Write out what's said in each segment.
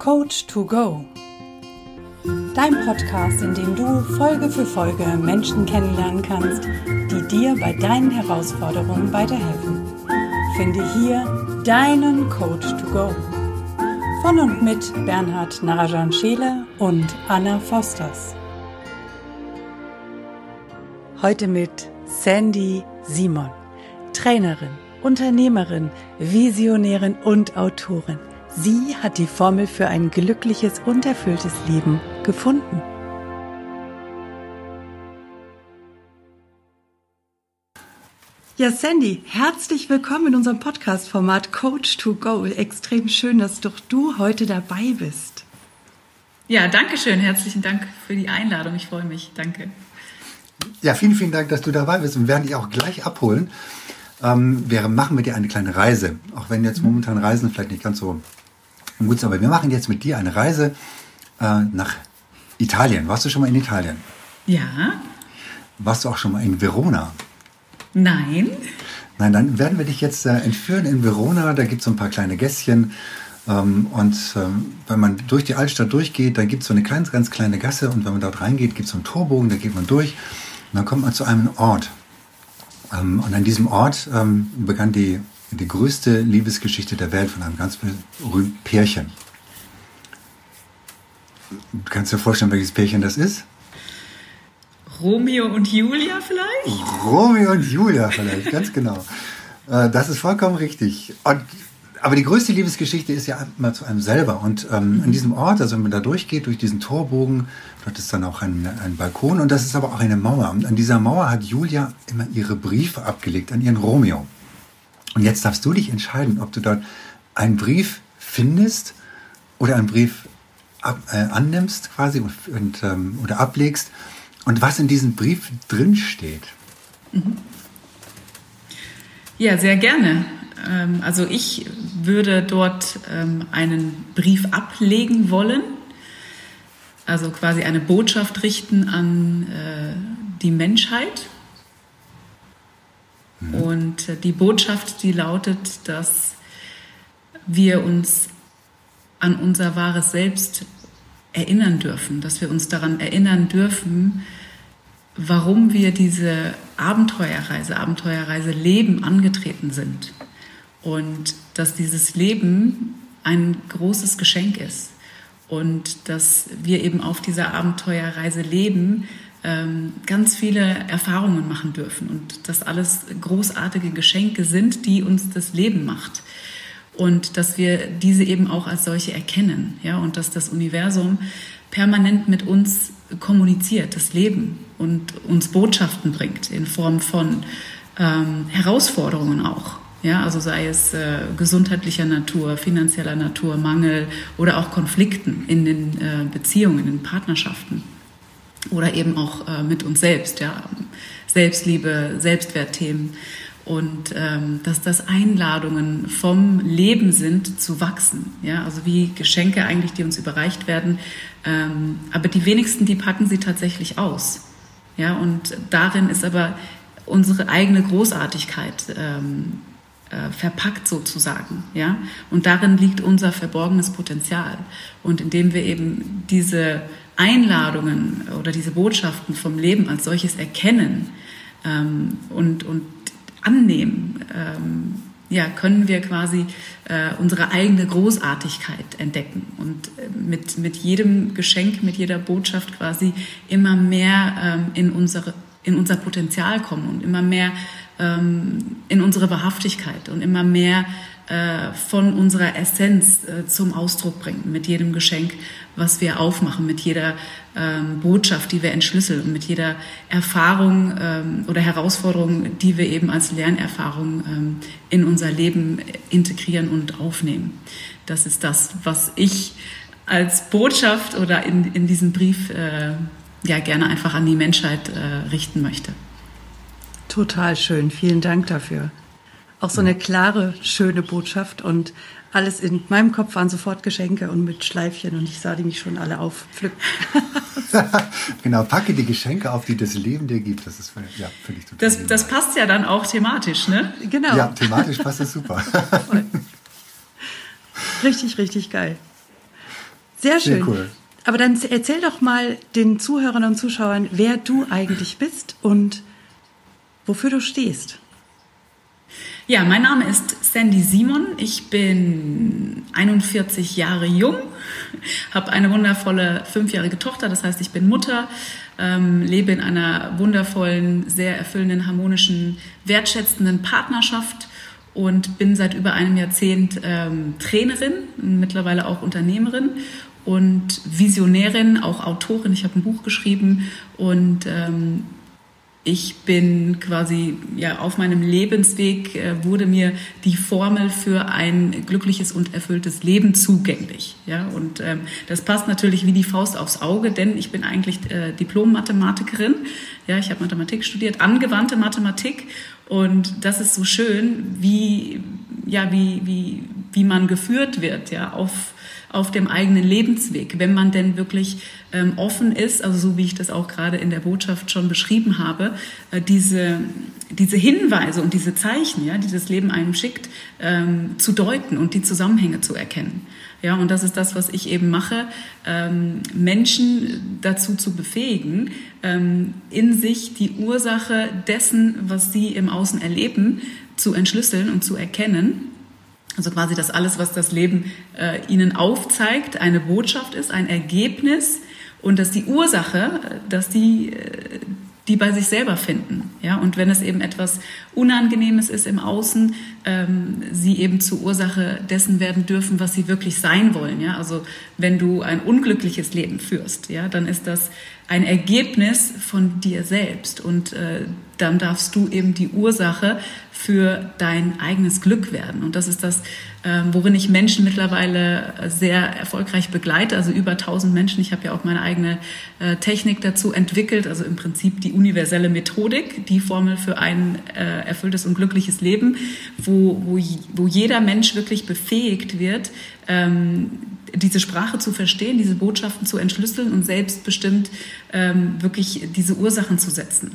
Coach to Go. Dein Podcast, in dem du Folge für Folge Menschen kennenlernen kannst, die dir bei deinen Herausforderungen weiterhelfen. Finde hier deinen Coach to Go. Von und mit Bernhard Narajan Scheele und Anna Fosters. Heute mit Sandy Simon, Trainerin, Unternehmerin, Visionärin und Autorin. Sie hat die Formel für ein glückliches und erfülltes Leben gefunden. Ja, Sandy, herzlich willkommen in unserem Podcast-Format Coach to Go. Extrem schön, dass doch du heute dabei bist. Ja, danke schön. Herzlichen Dank für die Einladung. Ich freue mich. Danke. Ja, vielen, vielen Dank, dass du dabei bist und werden dich auch gleich abholen. Ähm, wir machen mit dir eine kleine Reise. Auch wenn jetzt momentan Reisen vielleicht nicht ganz so gut sind, aber wir machen jetzt mit dir eine Reise äh, nach Italien. Warst du schon mal in Italien? Ja. Warst du auch schon mal in Verona? Nein. Nein, dann werden wir dich jetzt äh, entführen in Verona. Da gibt es so ein paar kleine Gässchen. Ähm, und ähm, wenn man durch die Altstadt durchgeht, dann gibt es so eine ganz, ganz kleine Gasse. Und wenn man dort reingeht, gibt es so einen Torbogen, da geht man durch. Und dann kommt man zu einem Ort. Ähm, und an diesem Ort ähm, begann die, die größte Liebesgeschichte der Welt von einem ganz berühmten Pärchen. Du kannst dir vorstellen, welches Pärchen das ist? Romeo und Julia vielleicht? Romeo und Julia vielleicht, ganz genau. Äh, das ist vollkommen richtig. Und, aber die größte Liebesgeschichte ist ja immer zu einem selber. Und ähm, an diesem Ort, also wenn man da durchgeht, durch diesen Torbogen, dort ist dann auch ein, ein Balkon und das ist aber auch eine Mauer. Und an dieser Mauer hat Julia immer ihre Briefe abgelegt an ihren Romeo. Und jetzt darfst du dich entscheiden, ob du dort einen Brief findest oder einen Brief ab, äh, annimmst quasi und, und ähm, oder ablegst und was in diesem Brief drin steht. Mhm. Ja, sehr gerne. Ähm, also ich würde dort ähm, einen Brief ablegen wollen, also quasi eine Botschaft richten an äh, die Menschheit. Mhm. Und äh, die Botschaft, die lautet, dass wir uns an unser wahres Selbst erinnern dürfen, dass wir uns daran erinnern dürfen, warum wir diese Abenteuerreise, Abenteuerreise Leben angetreten sind. Und dass dieses Leben ein großes Geschenk ist. Und dass wir eben auf dieser Abenteuerreise leben, ganz viele Erfahrungen machen dürfen. Und dass alles großartige Geschenke sind, die uns das Leben macht und dass wir diese eben auch als solche erkennen, ja, und dass das Universum permanent mit uns kommuniziert, das Leben und uns Botschaften bringt in Form von ähm, Herausforderungen auch. Ja, also sei es äh, gesundheitlicher Natur, finanzieller Natur, Mangel oder auch Konflikten in den äh, Beziehungen, in den Partnerschaften oder eben auch äh, mit uns selbst, ja, Selbstliebe, Selbstwertthemen und ähm, dass das Einladungen vom Leben sind zu wachsen. Ja, also wie Geschenke eigentlich, die uns überreicht werden. Ähm, aber die wenigsten, die packen sie tatsächlich aus. Ja, und darin ist aber unsere eigene Großartigkeit ähm, äh, verpackt sozusagen. Ja, und darin liegt unser verborgenes Potenzial. Und indem wir eben diese Einladungen oder diese Botschaften vom Leben als solches erkennen ähm, und, und annehmen, ähm, ja, können wir quasi äh, unsere eigene Großartigkeit entdecken und äh, mit, mit jedem Geschenk, mit jeder Botschaft quasi immer mehr ähm, in, unsere, in unser Potenzial kommen und immer mehr ähm, in unsere Wahrhaftigkeit und immer mehr von unserer Essenz äh, zum Ausdruck bringen, mit jedem Geschenk, was wir aufmachen, mit jeder ähm, Botschaft, die wir entschlüsseln und mit jeder Erfahrung ähm, oder Herausforderung, die wir eben als Lernerfahrung ähm, in unser Leben integrieren und aufnehmen. Das ist das, was ich als Botschaft oder in, in diesem Brief äh, ja gerne einfach an die Menschheit äh, richten möchte. Total schön. Vielen Dank dafür. Auch so eine klare, schöne Botschaft und alles in meinem Kopf waren sofort Geschenke und mit Schleifchen und ich sah die mich schon alle aufpflücken. genau, packe die Geschenke auf, die das Leben dir gibt. Das ist ja, finde ich total. Das, das passt ja dann auch thematisch, ne? Genau. Ja, thematisch passt das super. richtig, richtig geil. Sehr schön. Sehr cool. Aber dann erzähl doch mal den Zuhörern und Zuschauern, wer du eigentlich bist und wofür du stehst. Ja, mein Name ist Sandy Simon. Ich bin 41 Jahre jung, habe eine wundervolle fünfjährige Tochter, das heißt, ich bin Mutter, ähm, lebe in einer wundervollen, sehr erfüllenden, harmonischen, wertschätzenden Partnerschaft und bin seit über einem Jahrzehnt ähm, Trainerin, mittlerweile auch Unternehmerin und Visionärin, auch Autorin. Ich habe ein Buch geschrieben und ähm, ich bin quasi ja auf meinem Lebensweg äh, wurde mir die Formel für ein glückliches und erfülltes Leben zugänglich. Ja, und ähm, das passt natürlich wie die Faust aufs Auge, denn ich bin eigentlich äh, Diplom-Mathematikerin. Ja, ich habe Mathematik studiert, angewandte Mathematik und das ist so schön, wie ja wie wie wie man geführt wird, ja auf auf dem eigenen Lebensweg, wenn man denn wirklich ähm, offen ist, also so wie ich das auch gerade in der Botschaft schon beschrieben habe, äh, diese, diese Hinweise und diese Zeichen, ja, die das Leben einem schickt, ähm, zu deuten und die Zusammenhänge zu erkennen. Ja, und das ist das, was ich eben mache, ähm, Menschen dazu zu befähigen, ähm, in sich die Ursache dessen, was sie im Außen erleben, zu entschlüsseln und zu erkennen also quasi, dass alles, was das Leben äh, ihnen aufzeigt, eine Botschaft ist, ein Ergebnis und dass die Ursache, dass die, äh, die bei sich selber finden. Ja? Und wenn es eben etwas Unangenehmes ist im Außen, ähm, sie eben zur Ursache dessen werden dürfen, was sie wirklich sein wollen. Ja? Also wenn du ein unglückliches Leben führst, ja, dann ist das ein Ergebnis von dir selbst und äh, dann darfst du eben die Ursache für dein eigenes Glück werden. Und das ist das, ähm, worin ich Menschen mittlerweile sehr erfolgreich begleite. Also über 1000 Menschen. Ich habe ja auch meine eigene äh, Technik dazu entwickelt. Also im Prinzip die universelle Methodik, die Formel für ein äh, erfülltes und glückliches Leben, wo, wo, wo jeder Mensch wirklich befähigt wird, ähm, diese Sprache zu verstehen, diese Botschaften zu entschlüsseln und selbstbestimmt ähm, wirklich diese Ursachen zu setzen.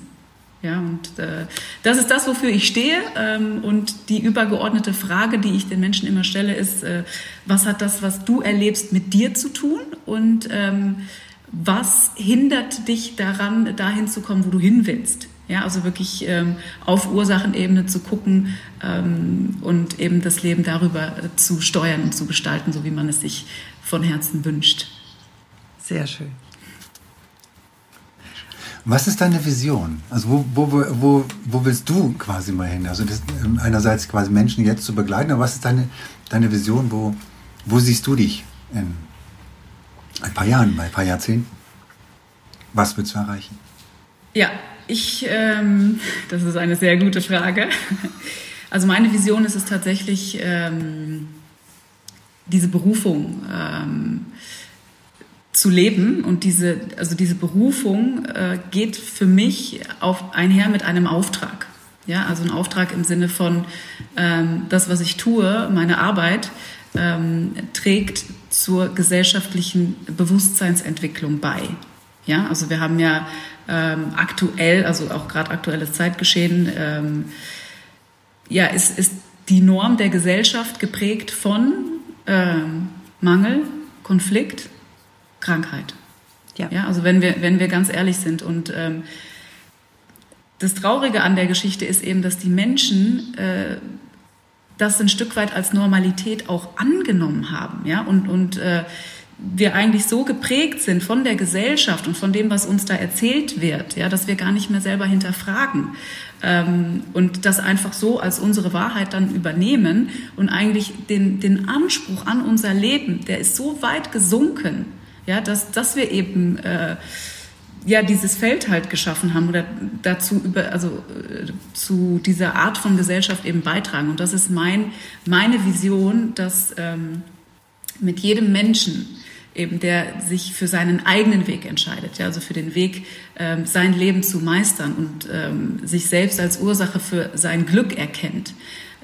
Ja, und äh, das ist das, wofür ich stehe. Ähm, und die übergeordnete Frage, die ich den Menschen immer stelle, ist, äh, was hat das, was du erlebst, mit dir zu tun? Und ähm, was hindert dich daran, dahin zu kommen, wo du hin willst? Ja, also wirklich ähm, auf Ursachenebene zu gucken ähm, und eben das Leben darüber zu steuern und zu gestalten, so wie man es sich von Herzen wünscht. Sehr schön. Was ist deine Vision? Also wo, wo, wo, wo willst du quasi mal hin? Also das, ähm, einerseits quasi Menschen jetzt zu begleiten, aber was ist deine, deine Vision? Wo, wo siehst du dich in ein paar Jahren, bei ein paar Jahrzehnten? Was willst du erreichen? Ja, ich, ähm, das ist eine sehr gute Frage. Also meine Vision ist es tatsächlich, ähm, diese Berufung ähm, zu leben. Und diese, also diese Berufung äh, geht für mich auf, einher mit einem Auftrag. Ja, also ein Auftrag im Sinne von ähm, das, was ich tue, meine Arbeit, ähm, trägt zur gesellschaftlichen Bewusstseinsentwicklung bei. Ja, also wir haben ja ähm, aktuell, also auch gerade aktuelles Zeitgeschehen, ähm, ja, ist, ist die Norm der Gesellschaft geprägt von ähm, Mangel, Konflikt, Krankheit. Ja. ja also wenn wir, wenn wir ganz ehrlich sind und ähm, das Traurige an der Geschichte ist eben, dass die Menschen äh, das ein Stück weit als Normalität auch angenommen haben, ja, und, und äh, wir eigentlich so geprägt sind von der Gesellschaft und von dem, was uns da erzählt wird, ja, dass wir gar nicht mehr selber hinterfragen ähm, und das einfach so als unsere Wahrheit dann übernehmen und eigentlich den, den Anspruch an unser Leben, der ist so weit gesunken, ja, dass, dass wir eben äh, ja dieses Feld halt geschaffen haben oder dazu über also äh, zu dieser Art von Gesellschaft eben beitragen. Und das ist mein meine Vision, dass ähm, mit jedem Menschen eben der sich für seinen eigenen Weg entscheidet, ja, also für den Weg ähm, sein Leben zu meistern und ähm, sich selbst als Ursache für sein Glück erkennt,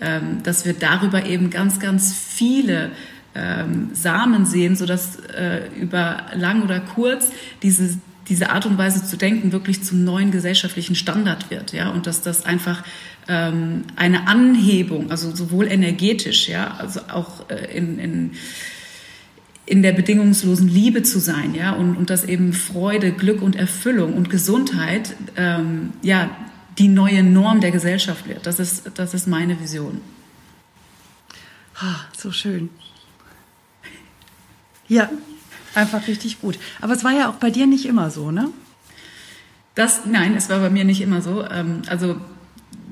ähm, dass wir darüber eben ganz ganz viele ähm, Samen sehen, sodass äh, über lang oder kurz diese, diese Art und Weise zu denken wirklich zum neuen gesellschaftlichen Standard wird, ja, und dass das einfach ähm, eine Anhebung, also sowohl energetisch, ja, also auch äh, in, in in der bedingungslosen Liebe zu sein, ja, und, und dass eben Freude, Glück und Erfüllung und Gesundheit, ähm, ja, die neue Norm der Gesellschaft wird. Das ist, das ist meine Vision. Ah, so schön. Ja, einfach richtig gut. Aber es war ja auch bei dir nicht immer so, ne? Das, nein, es war bei mir nicht immer so. Ähm, also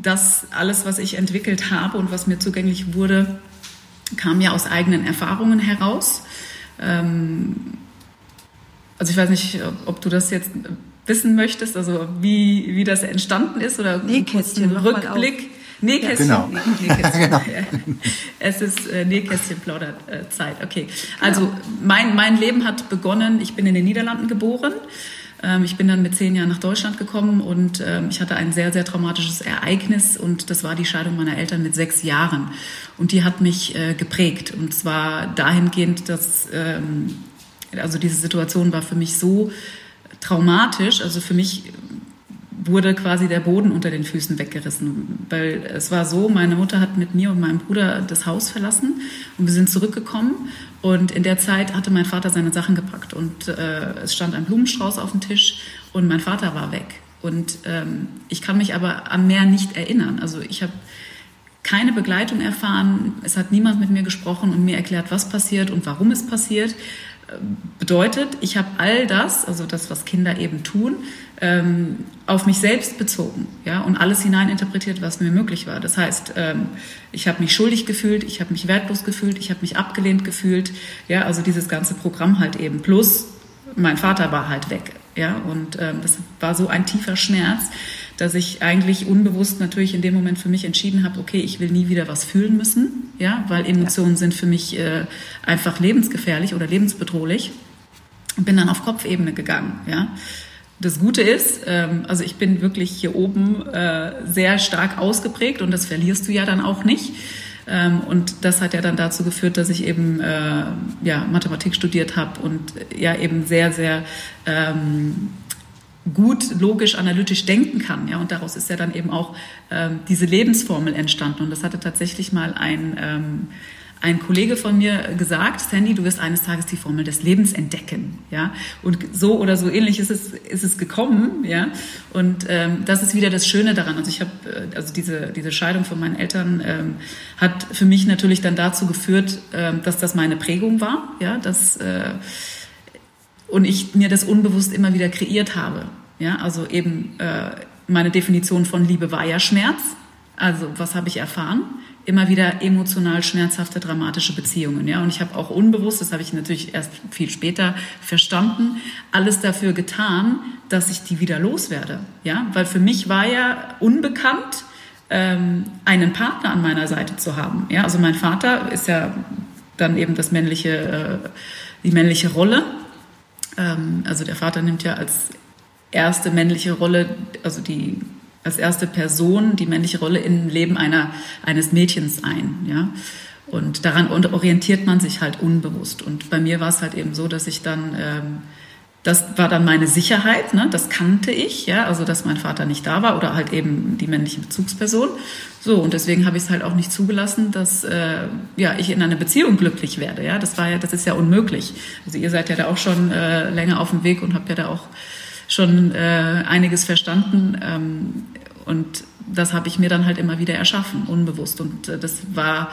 das alles, was ich entwickelt habe und was mir zugänglich wurde, kam ja aus eigenen Erfahrungen heraus. Ähm, also ich weiß nicht, ob du das jetzt wissen möchtest, also wie, wie das entstanden ist oder Nähkästchen, Rückblick. Nähkästchen. Genau. Nähkästchen. genau. Es ist äh, Nähkästchen Plauderzeit. Okay. Also mein, mein Leben hat begonnen, ich bin in den Niederlanden geboren. Ähm, ich bin dann mit zehn Jahren nach Deutschland gekommen und ähm, ich hatte ein sehr, sehr traumatisches Ereignis und das war die Scheidung meiner Eltern mit sechs Jahren. Und die hat mich äh, geprägt und zwar dahingehend, dass ähm, also diese Situation war für mich so traumatisch, also für mich wurde quasi der Boden unter den Füßen weggerissen. Weil es war so, meine Mutter hat mit mir und meinem Bruder das Haus verlassen und wir sind zurückgekommen. Und in der Zeit hatte mein Vater seine Sachen gepackt und äh, es stand ein Blumenstrauß auf dem Tisch und mein Vater war weg. Und ähm, ich kann mich aber an mehr nicht erinnern. Also ich habe keine Begleitung erfahren. Es hat niemand mit mir gesprochen und mir erklärt, was passiert und warum es passiert. Bedeutet, ich habe all das, also das, was Kinder eben tun, ähm, auf mich selbst bezogen ja, und alles hineininterpretiert, was mir möglich war. Das heißt, ähm, ich habe mich schuldig gefühlt, ich habe mich wertlos gefühlt, ich habe mich abgelehnt gefühlt. Ja, also dieses ganze Programm halt eben. Plus, mein Vater war halt weg. Ja, und ähm, das war so ein tiefer Schmerz, dass ich eigentlich unbewusst natürlich in dem Moment für mich entschieden habe, okay, ich will nie wieder was fühlen müssen, ja, weil Emotionen ja. sind für mich äh, einfach lebensgefährlich oder lebensbedrohlich. Und bin dann auf Kopfebene gegangen, ja. Das Gute ist, ähm, also ich bin wirklich hier oben äh, sehr stark ausgeprägt und das verlierst du ja dann auch nicht. Ähm, und das hat ja dann dazu geführt, dass ich eben äh, ja, Mathematik studiert habe und ja eben sehr, sehr ähm, gut logisch analytisch denken kann. Ja, und daraus ist ja dann eben auch ähm, diese Lebensformel entstanden. Und das hatte tatsächlich mal ein, ähm, ein Kollege von mir gesagt, Sandy, du wirst eines Tages die Formel des Lebens entdecken. Ja, und so oder so ähnlich ist es, ist es gekommen. Ja, und ähm, das ist wieder das Schöne daran. Also ich habe, äh, also diese, diese Scheidung von meinen Eltern ähm, hat für mich natürlich dann dazu geführt, ähm, dass das meine Prägung war. Ja, dass äh, und ich mir das unbewusst immer wieder kreiert habe. Ja, also eben äh, meine Definition von Liebe war ja Schmerz. Also was habe ich erfahren? Immer wieder emotional schmerzhafte, dramatische Beziehungen. Ja, und ich habe auch unbewusst, das habe ich natürlich erst viel später verstanden, alles dafür getan, dass ich die wieder loswerde. Ja, weil für mich war ja unbekannt, ähm, einen Partner an meiner Seite zu haben. Ja, also mein Vater ist ja dann eben das männliche, äh, die männliche Rolle ähm, also der Vater nimmt ja als erste männliche Rolle, also die als erste Person die männliche Rolle im Leben einer, eines Mädchens ein, ja. Und daran orientiert man sich halt unbewusst. Und bei mir war es halt eben so, dass ich dann ähm, das war dann meine Sicherheit, ne? das kannte ich, ja, also dass mein Vater nicht da war oder halt eben die männliche Bezugsperson. So, und deswegen habe ich es halt auch nicht zugelassen, dass äh, ja, ich in einer Beziehung glücklich werde. Ja, das war ja, das ist ja unmöglich. Also ihr seid ja da auch schon äh, länger auf dem Weg und habt ja da auch schon äh, einiges verstanden. Ähm, und das habe ich mir dann halt immer wieder erschaffen, unbewusst. Und äh, das war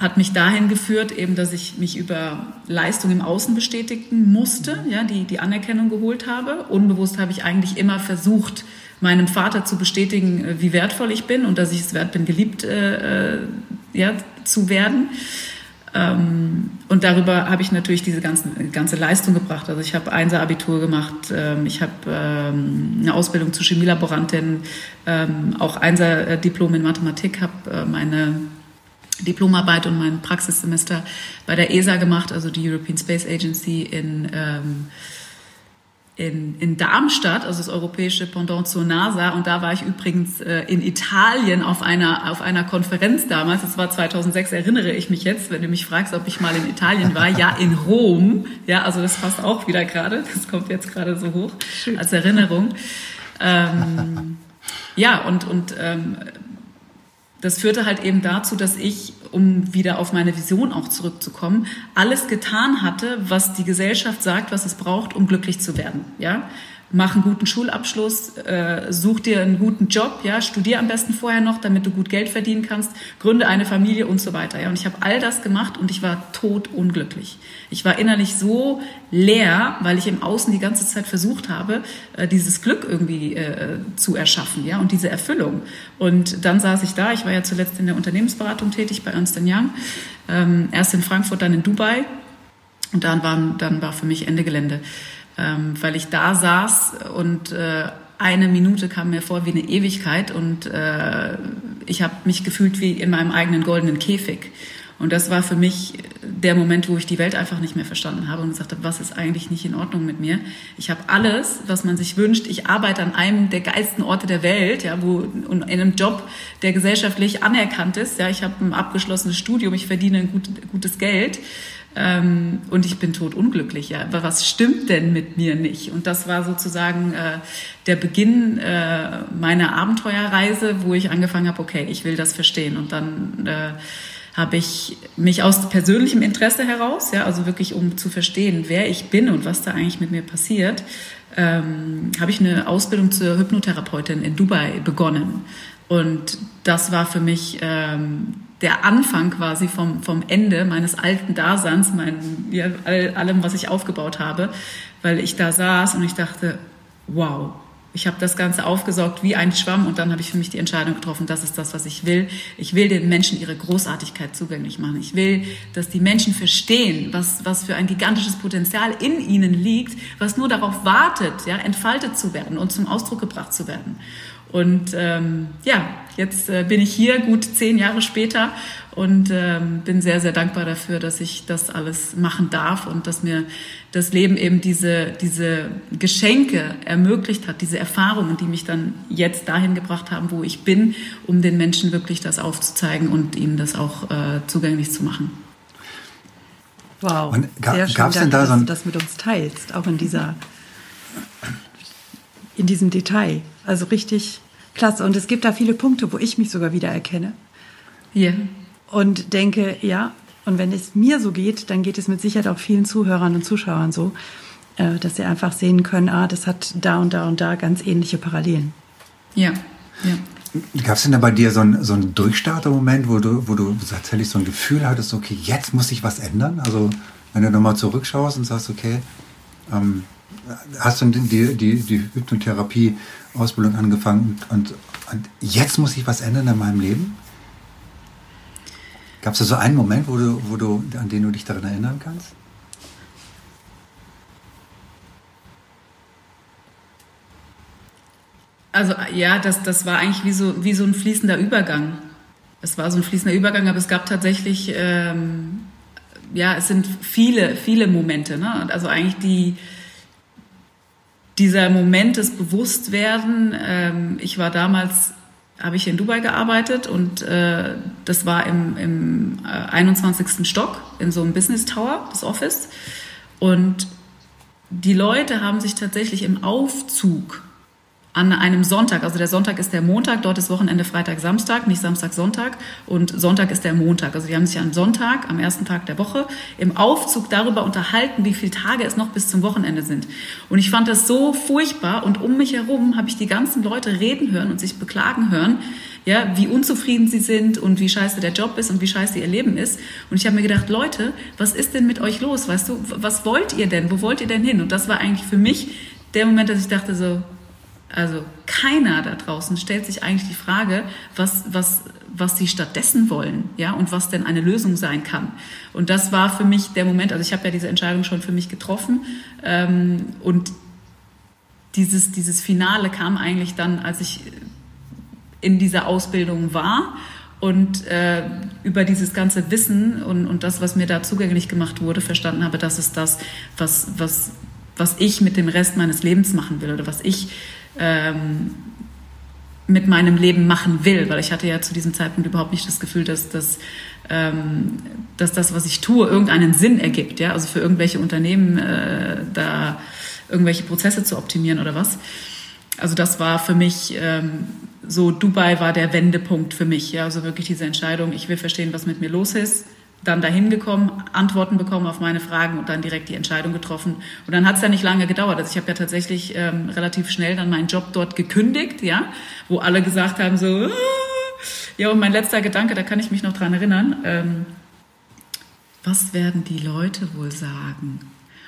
hat mich dahin geführt, eben, dass ich mich über Leistung im Außen bestätigen musste, ja, die, die Anerkennung geholt habe. Unbewusst habe ich eigentlich immer versucht, meinem Vater zu bestätigen, äh, wie wertvoll ich bin und dass ich es wert bin, geliebt äh, äh, ja, zu werden. Ähm, und darüber habe ich natürlich diese ganzen, ganze Leistung gebracht. Also ich habe Einser-Abitur gemacht, ähm, ich habe ähm, eine Ausbildung zur Chemielaborantin, auch Einser-Diplom in Mathematik, habe äh, meine Diplomarbeit und mein Praxissemester bei der ESA gemacht, also die European Space Agency in, in, in Darmstadt, also das europäische Pendant zur NASA. Und da war ich übrigens äh, in Italien auf einer, auf einer Konferenz damals. Das war 2006, erinnere ich mich jetzt, wenn du mich fragst, ob ich mal in Italien war. Ja, in Rom. Ja, also das passt auch wieder gerade. Das kommt jetzt gerade so hoch als Erinnerung. Ähm, ja, und, und ähm, das führte halt eben dazu, dass ich, um wieder auf meine Vision auch zurückzukommen, alles getan hatte, was die Gesellschaft sagt, was es braucht, um glücklich zu werden. Ja, mach einen guten Schulabschluss, äh, such dir einen guten Job, ja, studier am besten vorher noch, damit du gut Geld verdienen kannst, gründe eine Familie und so weiter. Ja, und ich habe all das gemacht und ich war tot unglücklich. Ich war innerlich so leer, weil ich im Außen die ganze Zeit versucht habe, äh, dieses Glück irgendwie äh, zu erschaffen, ja, und diese Erfüllung. Und dann saß ich da. Ich war ja zuletzt in der Unternehmensberatung tätig bei Ernst Young, ähm, erst in Frankfurt, dann in Dubai. Und dann, waren, dann war für mich Ende Gelände ähm, weil ich da saß und äh, eine Minute kam mir vor wie eine Ewigkeit und äh, ich habe mich gefühlt wie in meinem eigenen goldenen Käfig. Und das war für mich der Moment, wo ich die Welt einfach nicht mehr verstanden habe und gesagt habe, was ist eigentlich nicht in Ordnung mit mir? Ich habe alles, was man sich wünscht. Ich arbeite an einem der geilsten Orte der Welt, ja, wo in einem Job, der gesellschaftlich anerkannt ist. Ja, ich habe ein abgeschlossenes Studium, ich verdiene ein gut, gutes Geld. Ähm, und ich bin tot unglücklich. Ja. Aber was stimmt denn mit mir nicht? Und das war sozusagen äh, der Beginn äh, meiner Abenteuerreise, wo ich angefangen habe, okay, ich will das verstehen. Und dann äh, habe ich mich aus persönlichem Interesse heraus, ja, also wirklich um zu verstehen, wer ich bin und was da eigentlich mit mir passiert, ähm, habe ich eine Ausbildung zur Hypnotherapeutin in Dubai begonnen. Und das war für mich ähm, der Anfang quasi vom, vom Ende meines alten Daseins, mein, ja, all, allem, was ich aufgebaut habe, weil ich da saß und ich dachte, wow, ich habe das Ganze aufgesaugt wie ein Schwamm und dann habe ich für mich die Entscheidung getroffen, das ist das, was ich will. Ich will den Menschen ihre Großartigkeit zugänglich machen. Ich will, dass die Menschen verstehen, was, was für ein gigantisches Potenzial in ihnen liegt, was nur darauf wartet, ja, entfaltet zu werden und zum Ausdruck gebracht zu werden. Und ähm, ja, jetzt äh, bin ich hier, gut zehn Jahre später, und ähm, bin sehr, sehr dankbar dafür, dass ich das alles machen darf und dass mir das Leben eben diese, diese Geschenke ermöglicht hat, diese Erfahrungen, die mich dann jetzt dahin gebracht haben, wo ich bin, um den Menschen wirklich das aufzuzeigen und ihnen das auch äh, zugänglich zu machen. Wow, und ga, sehr schön, danke, da so dass du das mit uns teilst, auch in dieser in diesem Detail. Also richtig klasse. Und es gibt da viele Punkte, wo ich mich sogar wieder erkenne. Ja. Und denke, ja, und wenn es mir so geht, dann geht es mit Sicherheit auch vielen Zuhörern und Zuschauern so, äh, dass sie einfach sehen können, ah, das hat da und da und da ganz ähnliche Parallelen. Ja, ja. Gab es denn da bei dir so einen, so einen Durchstarter-Moment, wo du, wo du tatsächlich so ein Gefühl hattest, okay, jetzt muss sich was ändern? Also wenn du nochmal zurückschaust und sagst, okay, ähm, hast du die, die, die Hypnotherapie-Ausbildung angefangen und, und jetzt muss sich was ändern in meinem Leben? Gab es da so einen Moment, wo du, wo du, an den du dich daran erinnern kannst? Also ja, das, das war eigentlich wie so, wie so ein fließender Übergang. Es war so ein fließender Übergang, aber es gab tatsächlich, ähm, ja, es sind viele, viele Momente. Ne? Also eigentlich die, dieser Moment des Bewusstwerden. Ähm, ich war damals, habe ich in Dubai gearbeitet und äh, das war im, im äh, 21. Stock in so einem Business Tower, das Office. Und die Leute haben sich tatsächlich im Aufzug an einem Sonntag, also der Sonntag ist der Montag, dort ist Wochenende Freitag, Samstag, nicht Samstag, Sonntag und Sonntag ist der Montag. Also die haben sich am Sonntag, am ersten Tag der Woche, im Aufzug darüber unterhalten, wie viele Tage es noch bis zum Wochenende sind. Und ich fand das so furchtbar und um mich herum habe ich die ganzen Leute reden hören und sich beklagen hören, ja, wie unzufrieden sie sind und wie scheiße der Job ist und wie scheiße ihr Leben ist. Und ich habe mir gedacht, Leute, was ist denn mit euch los? Weißt du, was wollt ihr denn? Wo wollt ihr denn hin? Und das war eigentlich für mich der Moment, dass ich dachte so, also keiner da draußen stellt sich eigentlich die Frage, was, was, was sie stattdessen wollen, ja, und was denn eine Lösung sein kann. Und das war für mich der Moment, also ich habe ja diese Entscheidung schon für mich getroffen ähm, und dieses, dieses Finale kam eigentlich dann, als ich in dieser Ausbildung war und äh, über dieses ganze Wissen und, und das, was mir da zugänglich gemacht wurde, verstanden habe, das ist das, was, was, was ich mit dem Rest meines Lebens machen will oder was ich ähm, mit meinem Leben machen will, weil ich hatte ja zu diesem Zeitpunkt überhaupt nicht das Gefühl, dass, dass, ähm, dass das, was ich tue, irgendeinen Sinn ergibt. Ja? Also für irgendwelche Unternehmen äh, da irgendwelche Prozesse zu optimieren oder was. Also das war für mich ähm, so Dubai war der Wendepunkt für mich. Ja, also wirklich diese Entscheidung, ich will verstehen, was mit mir los ist. Dann dahin gekommen, Antworten bekommen auf meine Fragen und dann direkt die Entscheidung getroffen. Und dann hat es ja nicht lange gedauert. Also ich habe ja tatsächlich ähm, relativ schnell dann meinen Job dort gekündigt, ja, wo alle gesagt haben so, ah! ja und mein letzter Gedanke, da kann ich mich noch dran erinnern. Ähm, was werden die Leute wohl sagen?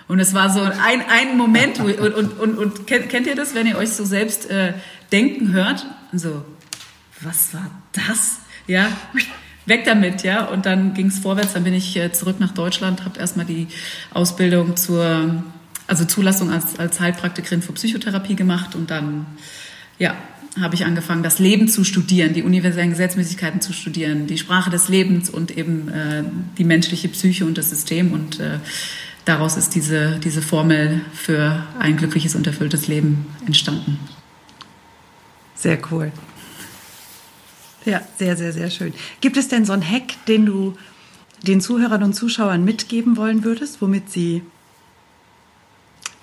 Und es war so ein, ein Moment, wo, und, und, und, und kennt, kennt ihr das, wenn ihr euch so selbst äh, denken hört? Und so, was war das? Ja, weg damit, ja. Und dann ging es vorwärts, dann bin ich äh, zurück nach Deutschland, habe erstmal die Ausbildung zur, also Zulassung als, als Heilpraktikerin für Psychotherapie gemacht und dann, ja, habe ich angefangen, das Leben zu studieren, die universellen Gesetzmäßigkeiten zu studieren, die Sprache des Lebens und eben äh, die menschliche Psyche und das System. Und äh, daraus ist diese, diese Formel für ein glückliches und erfülltes Leben entstanden. Sehr cool. Ja, sehr, sehr, sehr schön. Gibt es denn so einen Hack, den du den Zuhörern und Zuschauern mitgeben wollen würdest, womit sie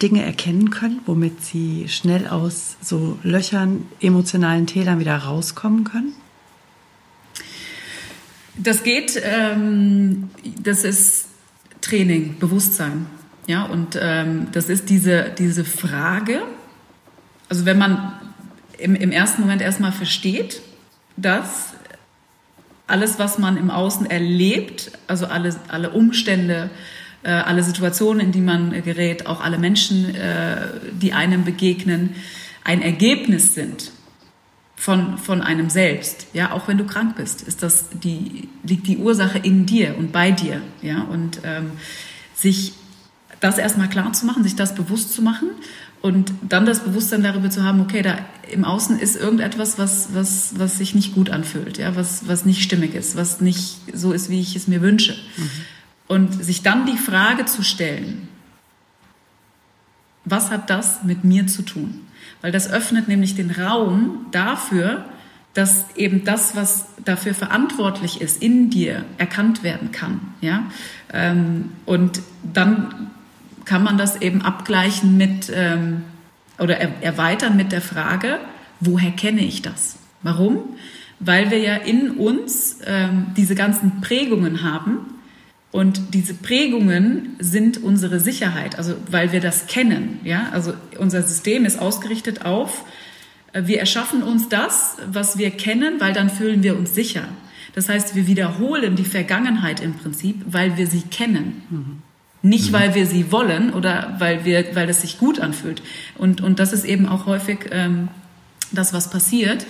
Dinge erkennen können, womit sie schnell aus so Löchern, emotionalen Tälern wieder rauskommen können? Das geht, ähm, das ist Training, Bewusstsein. Ja, und ähm, das ist diese, diese Frage, also wenn man im, im ersten Moment erstmal versteht, dass alles, was man im Außen erlebt, also alle, alle Umstände, äh, alle Situationen, in die man gerät, auch alle Menschen, äh, die einem begegnen, ein Ergebnis sind von, von einem selbst. Ja, auch wenn du krank bist, ist das die, liegt die Ursache in dir und bei dir. Ja, und ähm, sich das erstmal klar zu machen, sich das bewusst zu machen und dann das Bewusstsein darüber zu haben, okay, da im Außen ist irgendetwas, was, was, was sich nicht gut anfühlt, ja, was, was nicht stimmig ist, was nicht so ist, wie ich es mir wünsche. Mhm. Und sich dann die Frage zu stellen, was hat das mit mir zu tun? Weil das öffnet nämlich den Raum dafür, dass eben das, was dafür verantwortlich ist, in dir erkannt werden kann. Ja? Ähm, und dann kann man das eben abgleichen mit ähm, oder erweitern mit der Frage, woher kenne ich das? Warum? Weil wir ja in uns ähm, diese ganzen Prägungen haben, und diese Prägungen sind unsere Sicherheit, also weil wir das kennen. Ja? Also unser System ist ausgerichtet auf, äh, wir erschaffen uns das, was wir kennen, weil dann fühlen wir uns sicher. Das heißt, wir wiederholen die Vergangenheit im Prinzip, weil wir sie kennen. Mhm. Nicht, mhm. weil wir sie wollen oder weil, wir, weil es sich gut anfühlt. Und, und das ist eben auch häufig ähm, das, was passiert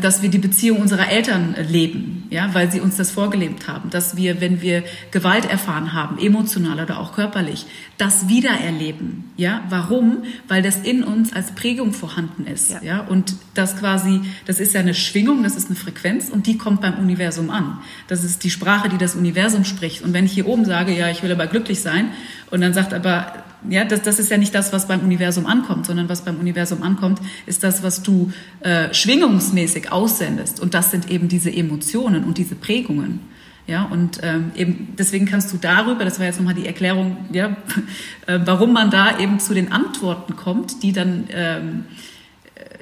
dass wir die Beziehung unserer Eltern leben, ja, weil sie uns das vorgelebt haben, dass wir, wenn wir Gewalt erfahren haben, emotional oder auch körperlich, das wiedererleben, ja. Warum? Weil das in uns als Prägung vorhanden ist, ja. ja, und das quasi, das ist ja eine Schwingung, das ist eine Frequenz und die kommt beim Universum an. Das ist die Sprache, die das Universum spricht. Und wenn ich hier oben sage, ja, ich will aber glücklich sein, und dann sagt aber ja, das, das ist ja nicht das, was beim Universum ankommt, sondern was beim Universum ankommt, ist das, was du äh, schwingungsmäßig aussendest. Und das sind eben diese Emotionen und diese Prägungen. Ja, und ähm, eben deswegen kannst du darüber, das war jetzt nochmal die Erklärung, ja, äh, warum man da eben zu den Antworten kommt, die dann ähm,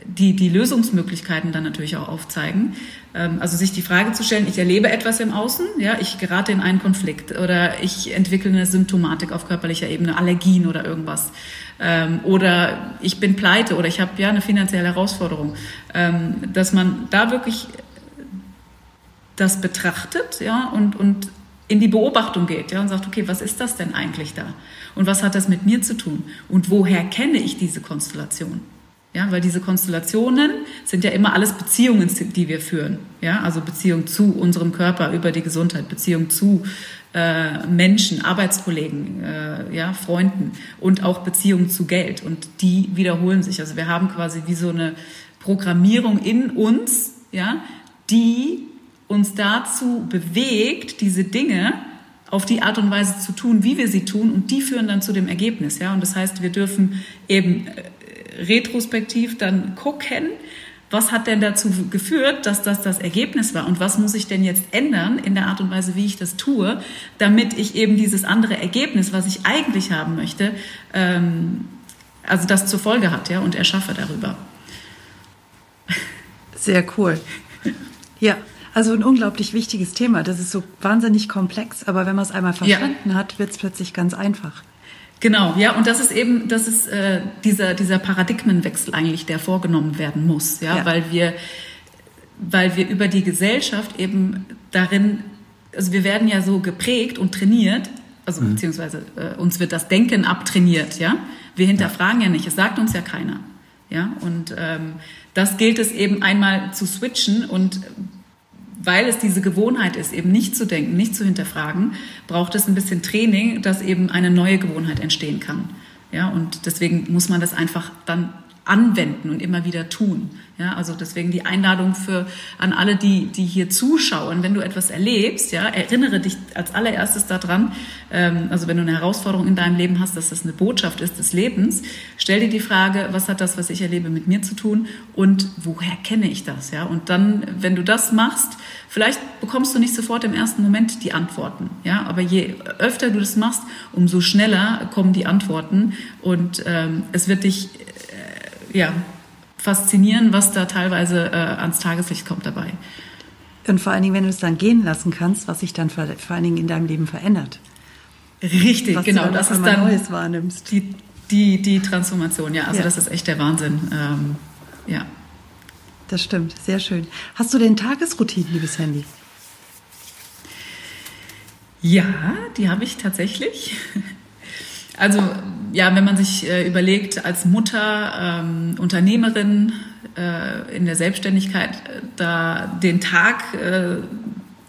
die, die Lösungsmöglichkeiten dann natürlich auch aufzeigen. Ähm, also sich die Frage zu stellen, ich erlebe etwas im Außen, ja, ich gerate in einen Konflikt oder ich entwickle eine Symptomatik auf körperlicher Ebene, Allergien oder irgendwas. Ähm, oder ich bin pleite oder ich habe ja eine finanzielle Herausforderung. Ähm, dass man da wirklich das betrachtet, ja, und, und in die Beobachtung geht, ja, und sagt, okay, was ist das denn eigentlich da? Und was hat das mit mir zu tun? Und woher kenne ich diese Konstellation? Ja, weil diese Konstellationen sind ja immer alles Beziehungen, die wir führen. Ja, also Beziehung zu unserem Körper über die Gesundheit, Beziehung zu äh, Menschen, Arbeitskollegen, äh, ja, Freunden und auch Beziehung zu Geld. Und die wiederholen sich. Also wir haben quasi wie so eine Programmierung in uns, ja, die uns dazu bewegt, diese Dinge auf die Art und Weise zu tun, wie wir sie tun, und die führen dann zu dem Ergebnis. Ja, und das heißt, wir dürfen eben äh, retrospektiv dann gucken, was hat denn dazu geführt, dass das das Ergebnis war und was muss ich denn jetzt ändern in der Art und Weise, wie ich das tue, damit ich eben dieses andere Ergebnis, was ich eigentlich haben möchte, ähm, also das zur Folge hat, ja, und erschaffe darüber. Sehr cool. Ja, also ein unglaublich wichtiges Thema. Das ist so wahnsinnig komplex, aber wenn man es einmal verstanden ja. hat, wird es plötzlich ganz einfach. Genau, ja, und das ist eben, das ist äh, dieser, dieser Paradigmenwechsel eigentlich, der vorgenommen werden muss, ja, ja, weil wir, weil wir über die Gesellschaft eben darin, also wir werden ja so geprägt und trainiert, also mhm. beziehungsweise äh, uns wird das Denken abtrainiert, ja. Wir hinterfragen ja, ja nicht, es sagt uns ja keiner, ja, und ähm, das gilt es eben einmal zu switchen und weil es diese Gewohnheit ist, eben nicht zu denken, nicht zu hinterfragen, braucht es ein bisschen Training, dass eben eine neue Gewohnheit entstehen kann. Ja, und deswegen muss man das einfach dann anwenden und immer wieder tun. Ja, also deswegen die Einladung für an alle, die die hier zuschauen. Wenn du etwas erlebst, ja, erinnere dich als allererstes daran. Ähm, also wenn du eine Herausforderung in deinem Leben hast, dass das eine Botschaft ist des Lebens, stell dir die Frage, was hat das, was ich erlebe, mit mir zu tun und woher kenne ich das? Ja, und dann, wenn du das machst, vielleicht bekommst du nicht sofort im ersten Moment die Antworten. Ja, aber je öfter du das machst, umso schneller kommen die Antworten und ähm, es wird dich ja faszinieren, was da teilweise äh, ans Tageslicht kommt dabei. Und vor allen Dingen, wenn du es dann gehen lassen kannst, was sich dann vor, vor allen Dingen in deinem Leben verändert. Richtig, was genau. das ist dann Neues wahrnimmst. Die, die, die Transformation, ja. Also ja. das ist echt der Wahnsinn. Ähm, ja. Das stimmt, sehr schön. Hast du denn Tagesroutinen, liebes Handy? Ja, die habe ich tatsächlich. Also ja, wenn man sich äh, überlegt, als Mutter, ähm, Unternehmerin äh, in der Selbstständigkeit, äh, da den Tag äh,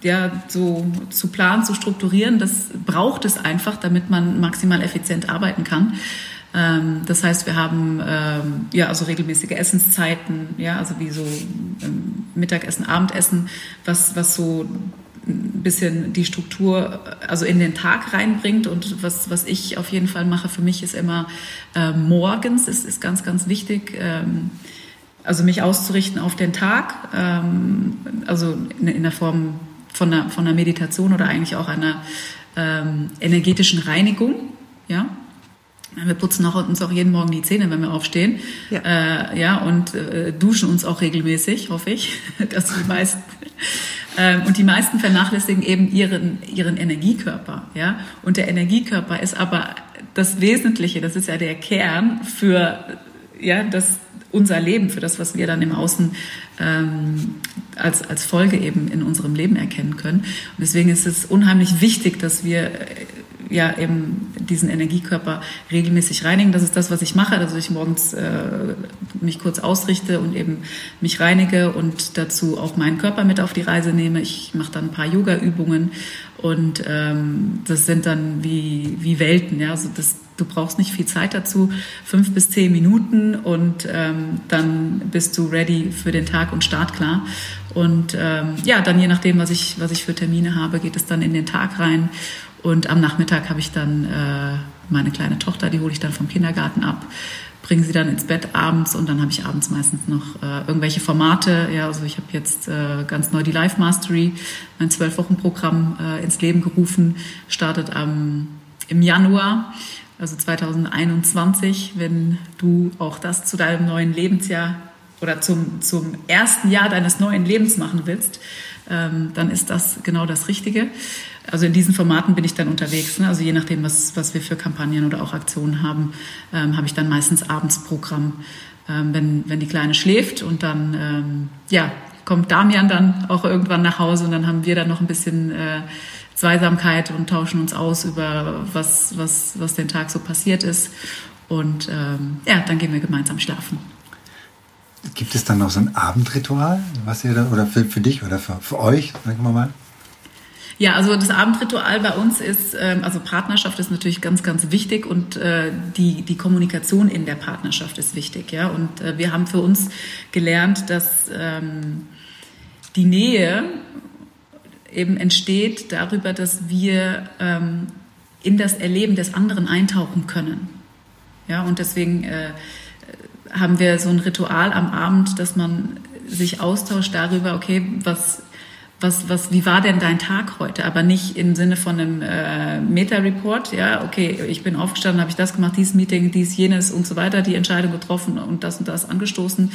ja, so zu planen, zu strukturieren, das braucht es einfach, damit man maximal effizient arbeiten kann. Ähm, das heißt, wir haben ähm, ja also regelmäßige Essenszeiten, ja, also wie so ähm, Mittagessen, Abendessen, was was so ein bisschen die Struktur also in den Tag reinbringt. Und was, was ich auf jeden Fall mache für mich ist immer äh, morgens, ist, ist ganz, ganz wichtig. Ähm, also mich auszurichten auf den Tag, ähm, also in, in der Form von einer, von einer Meditation oder eigentlich auch einer ähm, energetischen Reinigung. Ja, wir putzen auch, uns auch jeden Morgen die Zähne, wenn wir aufstehen. Ja, äh, ja und äh, duschen uns auch regelmäßig, hoffe ich, dass die meisten. Ähm, und die meisten vernachlässigen eben ihren, ihren Energiekörper. Ja? Und der Energiekörper ist aber das Wesentliche, das ist ja der Kern für ja, das, unser Leben, für das, was wir dann im Außen ähm, als, als Folge eben in unserem Leben erkennen können. Und deswegen ist es unheimlich wichtig, dass wir ja eben diesen Energiekörper regelmäßig reinigen. Das ist das, was ich mache, dass ich morgens äh, mich kurz ausrichte und eben mich reinige und dazu auch meinen Körper mit auf die Reise nehme. Ich mache dann ein paar Yoga-Übungen und ähm, das sind dann wie, wie Welten. Ja? Also das, du brauchst nicht viel Zeit dazu, fünf bis zehn Minuten und ähm, dann bist du ready für den Tag und startklar. Und ähm, ja, dann je nachdem, was ich, was ich für Termine habe, geht es dann in den Tag rein. Und am Nachmittag habe ich dann äh, meine kleine Tochter, die hole ich dann vom Kindergarten ab, bringe sie dann ins Bett abends und dann habe ich abends meistens noch äh, irgendwelche Formate. Ja, also ich habe jetzt äh, ganz neu die Life Mastery, mein zwölf Wochen Programm äh, ins Leben gerufen, startet am im Januar, also 2021, wenn du auch das zu deinem neuen Lebensjahr oder zum, zum ersten Jahr deines neuen Lebens machen willst, ähm, dann ist das genau das Richtige. Also in diesen Formaten bin ich dann unterwegs. Ne? Also je nachdem, was, was wir für Kampagnen oder auch Aktionen haben, ähm, habe ich dann meistens abends Programm, ähm, wenn, wenn die Kleine schläft und dann ähm, ja, kommt Damian dann auch irgendwann nach Hause und dann haben wir dann noch ein bisschen äh, Zweisamkeit und tauschen uns aus über was, was, was den Tag so passiert ist. Und ähm, ja, dann gehen wir gemeinsam schlafen. Gibt es dann noch so ein Abendritual, was ihr da, oder für, für dich oder für, für euch, sagen wir mal? Ja, also das Abendritual bei uns ist, ähm, also Partnerschaft ist natürlich ganz, ganz wichtig und äh, die, die Kommunikation in der Partnerschaft ist wichtig. Ja? Und äh, wir haben für uns gelernt, dass ähm, die Nähe eben entsteht darüber, dass wir ähm, in das Erleben des anderen eintauchen können. Ja, und deswegen äh, haben wir so ein Ritual am Abend, dass man sich austauscht darüber, okay, was was, was, wie war denn dein Tag heute? Aber nicht im Sinne von einem äh, Meta-Report, ja, okay, ich bin aufgestanden, habe ich das gemacht, dieses Meeting, dies, jenes und so weiter, die Entscheidung getroffen und das und das angestoßen,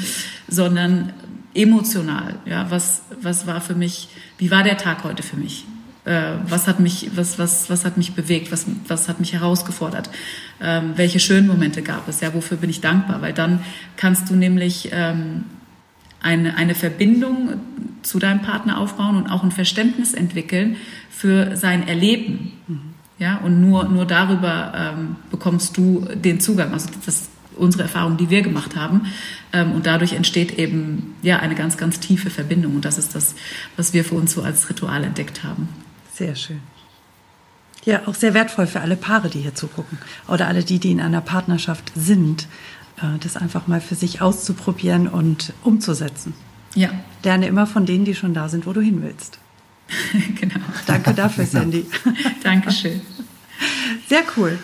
sondern emotional. Ja, was, was war für mich, wie war der Tag heute für mich? Äh, was hat mich, was, was, was hat mich bewegt? Was, was hat mich herausgefordert? Ähm, welche schönen Momente gab es? Ja, wofür bin ich dankbar? Weil dann kannst du nämlich ähm, eine, eine Verbindung zu deinem Partner aufbauen und auch ein Verständnis entwickeln für sein Erleben. Ja, und nur, nur darüber ähm, bekommst du den Zugang. Also das unsere Erfahrung, die wir gemacht haben. Ähm, und dadurch entsteht eben ja eine ganz, ganz tiefe Verbindung. Und das ist das, was wir für uns so als Ritual entdeckt haben. Sehr schön. Ja, auch sehr wertvoll für alle Paare, die hier zugucken. Oder alle die, die in einer Partnerschaft sind, das einfach mal für sich auszuprobieren und umzusetzen. Ja. Lerne immer von denen, die schon da sind, wo du hin willst. genau. Danke dafür, Sandy. Dankeschön. Sehr cool.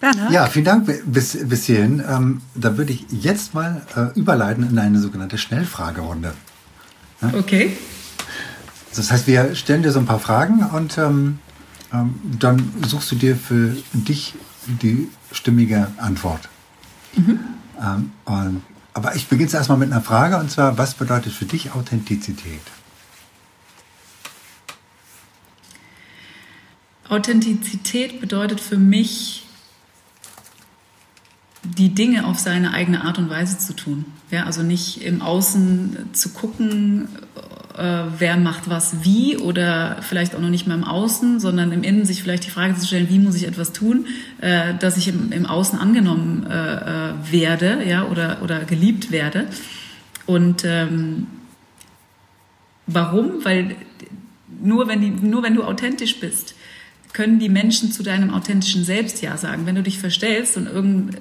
Bernhard? Ja, vielen Dank bis, bis hierhin. Ähm, da würde ich jetzt mal äh, überleiten in eine sogenannte Schnellfragerunde. Ja? Okay. Das heißt, wir stellen dir so ein paar Fragen und ähm, ähm, dann suchst du dir für dich die stimmige Antwort. Mhm. Ähm, und, aber ich beginne erst mal mit einer Frage und zwar, was bedeutet für dich Authentizität? Authentizität bedeutet für mich, die Dinge auf seine eigene Art und Weise zu tun. Ja, also nicht im Außen zu gucken, äh, wer macht was wie oder vielleicht auch noch nicht mal im Außen, sondern im Innen sich vielleicht die Frage zu stellen, wie muss ich etwas tun, äh, dass ich im, im Außen angenommen äh, äh werde ja, oder, oder geliebt werde. Und ähm, warum? Weil nur wenn, die, nur wenn du authentisch bist, können die Menschen zu deinem authentischen Selbst Ja sagen. Wenn du dich verstellst und irgend,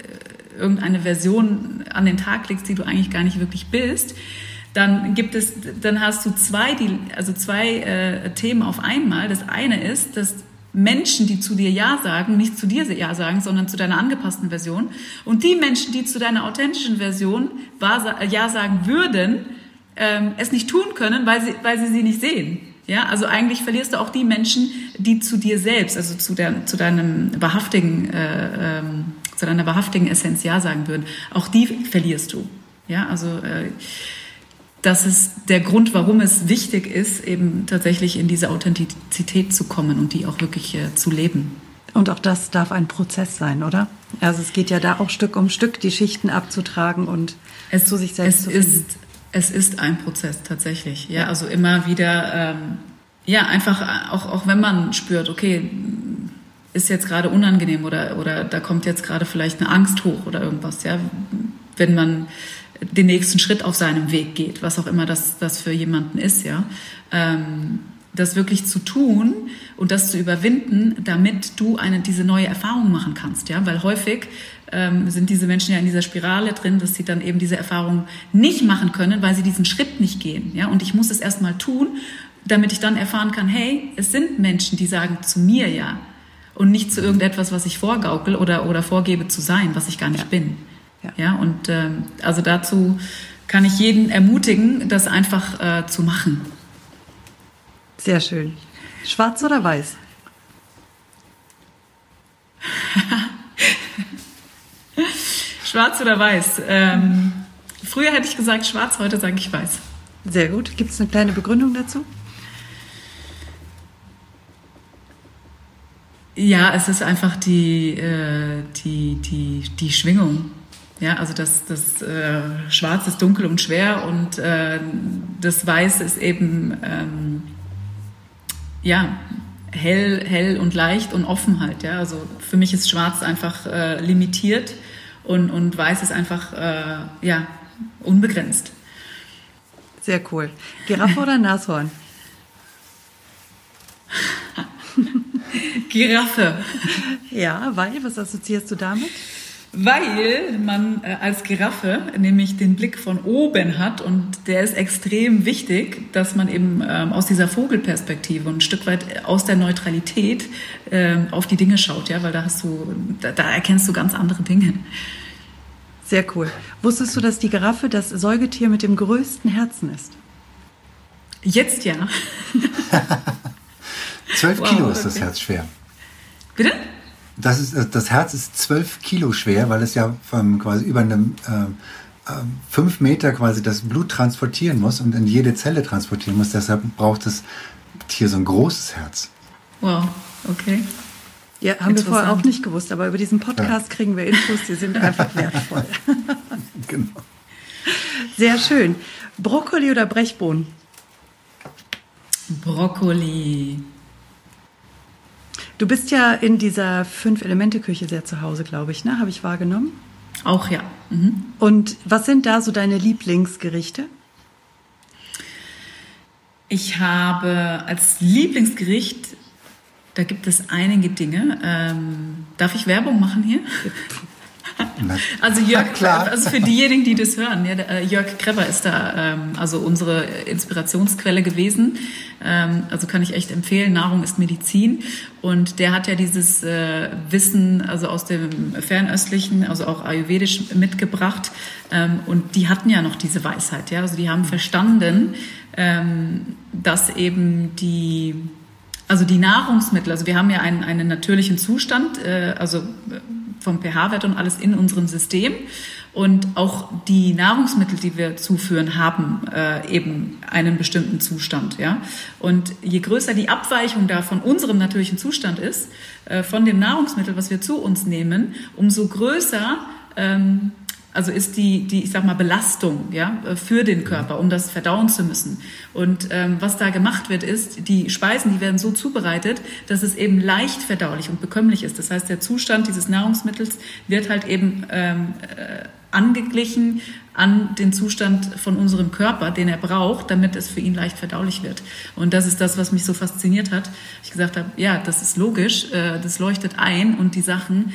irgendeine Version an den Tag legst, die du eigentlich gar nicht wirklich bist, dann gibt es, dann hast du zwei, die, also zwei äh, Themen auf einmal. Das eine ist, dass Menschen, die zu dir Ja sagen, nicht zu dir Ja sagen, sondern zu deiner angepassten Version. Und die Menschen, die zu deiner authentischen Version Ja sagen würden, ähm, es nicht tun können, weil sie, weil sie sie nicht sehen. Ja, also eigentlich verlierst du auch die Menschen, die zu dir selbst, also zu, der, zu deinem wahrhaftigen, äh, ähm, zu deiner wahrhaftigen Essenz ja sagen würden. Auch die verlierst du. Ja, also äh, das ist der Grund, warum es wichtig ist, eben tatsächlich in diese Authentizität zu kommen und die auch wirklich äh, zu leben. Und auch das darf ein Prozess sein, oder? Also es geht ja da auch Stück um Stück die Schichten abzutragen und es zu sich selbst es zu finden. Ist, es ist ein Prozess tatsächlich. Ja, also immer wieder, ähm, ja, einfach auch, auch wenn man spürt, okay, ist jetzt gerade unangenehm oder, oder da kommt jetzt gerade vielleicht eine Angst hoch oder irgendwas, ja. Wenn man den nächsten Schritt auf seinem Weg geht, was auch immer das, das für jemanden ist, ja. Ähm, das wirklich zu tun und das zu überwinden, damit du eine, diese neue Erfahrung machen kannst, ja, weil häufig ähm, sind diese Menschen ja in dieser Spirale drin, dass sie dann eben diese Erfahrung nicht machen können, weil sie diesen Schritt nicht gehen. Ja? Und ich muss es erst mal tun, damit ich dann erfahren kann, hey, es sind Menschen, die sagen zu mir ja und nicht zu irgendetwas, was ich vorgaukel oder, oder vorgebe zu sein, was ich gar nicht ja. bin. Ja. ja, und ähm, also dazu kann ich jeden ermutigen, das einfach äh, zu machen. Sehr schön. Schwarz oder weiß? Schwarz oder weiß? Ähm, früher hätte ich gesagt schwarz, heute sage ich weiß. Sehr gut. Gibt es eine kleine Begründung dazu? Ja, es ist einfach die, äh, die, die, die Schwingung. Ja, also das, das äh, Schwarz ist dunkel und schwer und äh, das Weiß ist eben ähm, ja hell, hell und leicht und offen halt. Ja, also für mich ist Schwarz einfach äh, limitiert und, und weiß ist einfach äh, ja, unbegrenzt. Sehr cool. Giraffe oder Nashorn? Giraffe. Ja, weil, was assoziierst du damit? Weil man äh, als Giraffe nämlich den Blick von oben hat und der ist extrem wichtig, dass man eben ähm, aus dieser Vogelperspektive und ein Stück weit aus der Neutralität ähm, auf die Dinge schaut, ja, weil da hast du, da, da erkennst du ganz andere Dinge. Sehr cool. Wusstest du, dass die Giraffe das Säugetier mit dem größten Herzen ist? Jetzt ja. Zwölf wow, Kilo ist das Herz schwer. Bitte? Das, ist, das Herz ist zwölf Kilo schwer, weil es ja vom, quasi über einem äh, fünf Meter quasi das Blut transportieren muss und in jede Zelle transportieren muss. Deshalb braucht das Tier so ein großes Herz. Wow, okay. Ja, haben wir vorher auch nicht gewusst, aber über diesen Podcast ja. kriegen wir Infos, die sind einfach wertvoll. genau. Sehr schön. Brokkoli oder Brechbohnen? Brokkoli. Du bist ja in dieser Fünf-Elemente-Küche sehr zu Hause, glaube ich, ne? Habe ich wahrgenommen? Auch ja. Mhm. Und was sind da so deine Lieblingsgerichte? Ich habe als Lieblingsgericht, da gibt es einige Dinge. Ähm, darf ich Werbung machen hier? Also Jörg, Klar. also für diejenigen, die das hören, ja, äh, Jörg Kreber ist da ähm, also unsere Inspirationsquelle gewesen. Ähm, also kann ich echt empfehlen, Nahrung ist Medizin. Und der hat ja dieses äh, Wissen also aus dem Fernöstlichen, also auch ayurvedisch mitgebracht. Ähm, und die hatten ja noch diese Weisheit. Ja? Also die haben verstanden, ähm, dass eben die also die Nahrungsmittel, also wir haben ja einen, einen natürlichen Zustand, äh, also vom pH-Wert und alles in unserem System. Und auch die Nahrungsmittel, die wir zuführen, haben äh, eben einen bestimmten Zustand. Ja? Und je größer die Abweichung da von unserem natürlichen Zustand ist, äh, von dem Nahrungsmittel, was wir zu uns nehmen, umso größer ähm, also ist die, die, ich sag mal, Belastung ja, für den Körper, um das verdauen zu müssen. Und ähm, was da gemacht wird, ist, die Speisen, die werden so zubereitet, dass es eben leicht verdaulich und bekömmlich ist. Das heißt, der Zustand dieses Nahrungsmittels wird halt eben ähm, äh, angeglichen an den Zustand von unserem Körper, den er braucht, damit es für ihn leicht verdaulich wird. Und das ist das, was mich so fasziniert hat. Ich gesagt habe, ja, das ist logisch, äh, das leuchtet ein und die Sachen,